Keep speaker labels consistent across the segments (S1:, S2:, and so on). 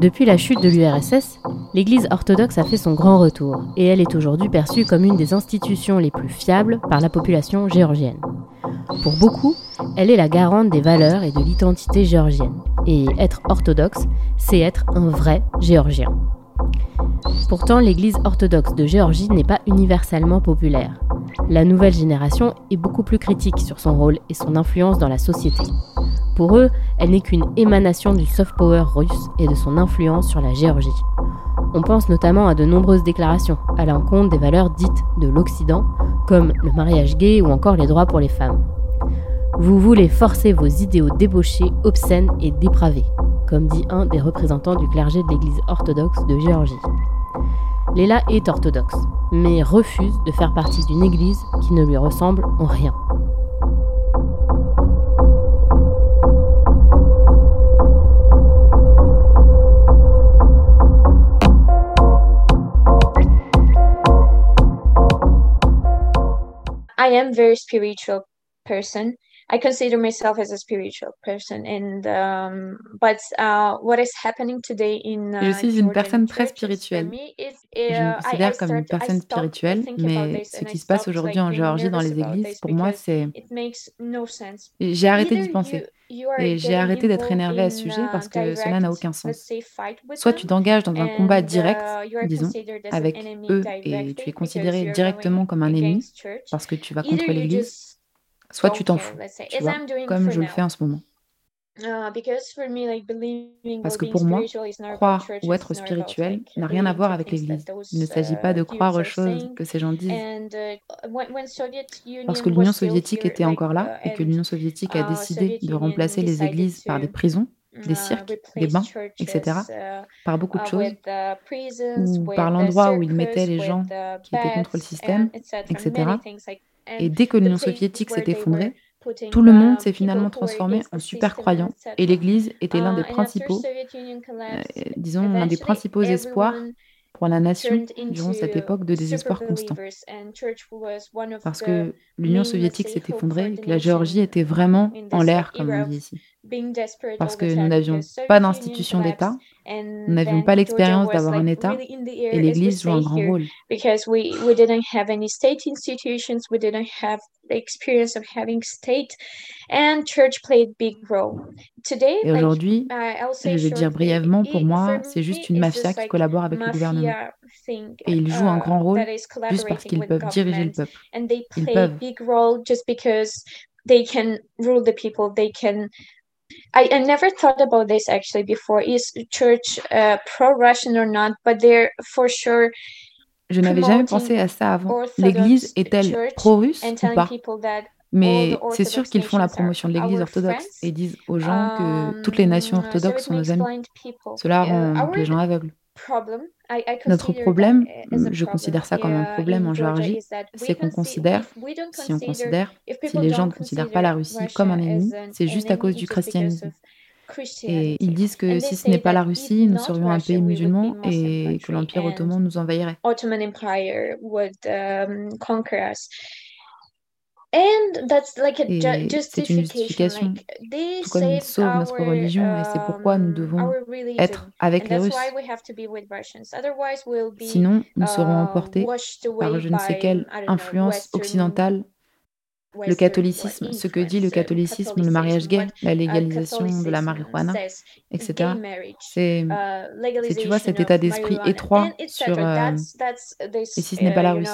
S1: Depuis la chute de l'URSS, l'Église orthodoxe a fait son grand retour et elle est aujourd'hui perçue comme une des institutions les plus fiables par la population géorgienne. Pour beaucoup, elle est la garante des valeurs et de l'identité géorgienne. Et être orthodoxe, c'est être un vrai géorgien. Pourtant, l'Église orthodoxe de Géorgie n'est pas universellement populaire. La nouvelle génération est beaucoup plus critique sur son rôle et son influence dans la société. Pour eux, elle n'est qu'une émanation du soft power russe et de son influence sur la Géorgie. On pense notamment à de nombreuses déclarations à l'encontre des valeurs dites de l'Occident, comme le mariage gay ou encore les droits pour les femmes. Vous voulez forcer vos idéaux débauchés, obscènes et dépravés, comme dit un des représentants du clergé de l'Église orthodoxe de Géorgie. Léla est orthodoxe, mais refuse de faire partie d'une église qui ne lui ressemble en rien.
S2: I am very spiritual person. I consider myself as a spiritual person, and um, but uh, what is happening today in uh,
S3: Je suis une personne très spirituelle.
S2: is
S3: Je me
S2: uh,
S3: considère comme une personne spirituelle, mais ce qui se passe aujourd'hui en Géorgie dans les églises, pour moi, c'est... J'ai arrêté d'y penser. Et j'ai arrêté d'être énervée à ce sujet
S2: a
S3: parce que cela n'a
S2: direct,
S3: aucun sens. Soit tu t'engages dans un combat direct,
S2: uh, are
S3: disons, avec eux, et tu es considéré directement comme un ennemi parce que tu vas contre l'Église, soit tu t'en fous, tu vois, comme je le fais en ce moment. Parce
S2: or
S3: que pour moi, croire ou être spirituel n'a rien à
S2: believing
S3: voir avec l'Église. Il ne s'agit pas
S2: uh,
S3: de
S2: views
S3: croire aux choses que ces gens disent.
S2: Uh,
S3: Lorsque
S2: Union
S3: l'Union soviétique était encore là
S2: uh,
S3: et que l'Union soviétique a
S2: uh,
S3: décidé de remplacer les églises par des prisons, des
S2: uh,
S3: cirques, des bains, etc.,
S2: uh,
S3: par beaucoup de
S2: uh,
S3: choses, ou par l'endroit où ils mettaient les gens qui étaient contre le système,
S2: etc.
S3: Et dès que l'Union soviétique s'est effondrée, tout le monde
S2: the
S3: s'est finalement transformé en super
S2: system,
S3: croyants, et l'Église était l'un
S2: Uh,
S3: des principaux, euh, disons, l'un des principaux espoirs pour la nation durant cette époque de désespoir constant. Parce que l'Union soviétique s'est effondrée et que la Géorgie était vraiment en l'air, comme on dit ici. Parce que nous n'avions pas d'institution d'État, nous n'avions pas l'expérience d'avoir un État, et l'Église joue un grand rôle.
S2: because we we didn't have any state institutions, we didn't have the experience of having state, and church played big role. Today,
S3: Et aujourd'hui,
S2: say
S3: je vais dire brièvement, pour moi, c'est juste une mafia qui collabore avec le gouvernement. Et ils jouent un
S2: uh,
S3: grand rôle juste parce qu'ils peuvent diriger le peuple. Ils peuvent.
S2: big role just because they can rule the people. They can. I, I never thought about this actually before. Is church uh, pro-Russian or not? But they're for sure
S3: Je n'avais jamais pensé à ça avant. L'Église est-elle pro-russe ou pas? Mais c'est sûr qu'ils font la
S2: nations
S3: promotion de l'Église orthodoxe et disent aux gens que toutes les nations
S2: Um, so
S3: orthodoxes sont nos amis. Cela rend les gens aveugles. Notre problème, je considère ça comme un problème en Géorgie, c'est qu'on considère, si on considère, si les gens ne considèrent pas la Russie comme un ennemi, c'est juste à cause du christianisme. Et ils disent que si ce n'est pas la Russie, nous serions un pays musulman et que l'Empire ottoman nous envahirait.
S2: And that's like a ju-
S3: Et c'est une
S2: justification. Like they
S3: tout comme ils sauvent notre
S2: our
S3: religion et c'est pourquoi nous
S2: um,
S3: devons être avec les Russes.
S2: we have to be with Russians. Otherwise, we'll be
S3: Sinon, nous serons
S2: uh,
S3: emportés par je ne sais quelle influence
S2: Western
S3: occidentale, le catholicisme, ce que dit le
S2: uh,
S3: catholicisme, le mariage gay, la
S2: uh,
S3: légalisation de la marijuana, etc.
S2: marriage,
S3: C'est,
S2: uh,
S3: tu vois, cet état d'esprit étroit sur euh, et si ce n'est pas
S2: uh,
S3: la Russie.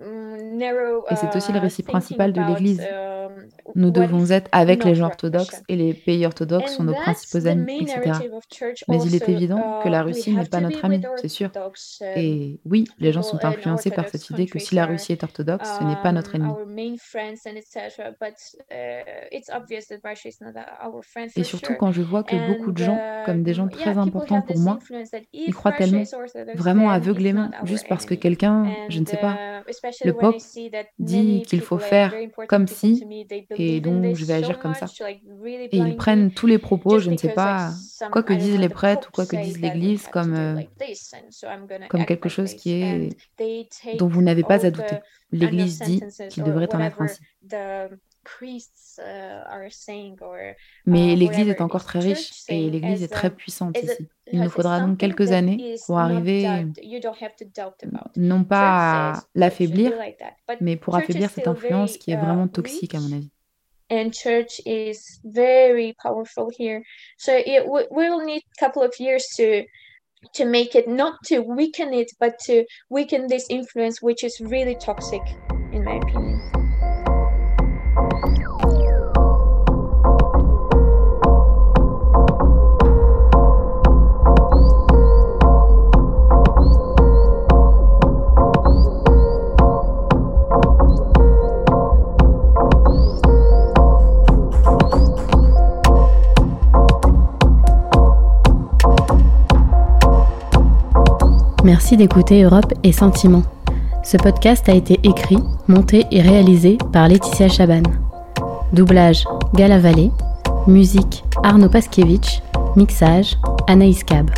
S2: mm,
S3: Et c'est aussi le
S2: uh,
S3: récit principal de l'Église.
S2: um,
S3: Nous devons être avec les gens orthodoxes et les pays orthodoxes sont nos principaux amis, etc. Mais il est évident que la
S2: Uh,
S3: Russie n'est pas notre
S2: with
S3: ami, c'est sûr.
S2: Um,
S3: Et oui, les gens sont influencés par cette idée que si la Russie est orthodoxe, ce n'est pas notre
S2: um,
S3: ennemi.
S2: Etc. But uh, it's obvious that Russia is not our friend
S3: Et surtout quand je vois que beaucoup de gens, comme des gens très importants pour moi, y
S2: if
S3: croient tellement, vraiment aveuglément, juste parce que quelqu'un, je ne sais pas,
S2: uh,
S3: le
S2: that
S3: dit qu'il faut faire comme si, et donc je vais agir comme ça. Et ils prennent tous les propos, je ne sais pas, quoi que disent les
S2: the
S3: prêtres ou quoi que
S2: says
S3: dise
S2: that we
S3: l'Église comme, euh, comme quelque chose qui est dont vous n'avez pas à douter. L'Église dit qu'il devrait en être ainsi.
S2: uh,
S3: Mais
S2: uh,
S3: l'Église est encore très riche et l'Église est très puissante ici. Il nous
S2: as
S3: faudra donc quelques années pour arriver non pas à l'affaiblir, mais pour affaiblir cette influence qui est
S2: uh,
S3: vraiment toxique à mon avis.
S2: And church is very powerful here. So it we will need a couple of years to to make it not to weaken it but to weaken this influence which is really toxic in my opinion
S1: Merci d'écouter Europe et Sentiments. Ce podcast a été écrit, monté et réalisé par Laetitia Chaban. Doublage Gala Vallée. Musique Arnaud Paskiewicz. Mixage Anaïs Cab.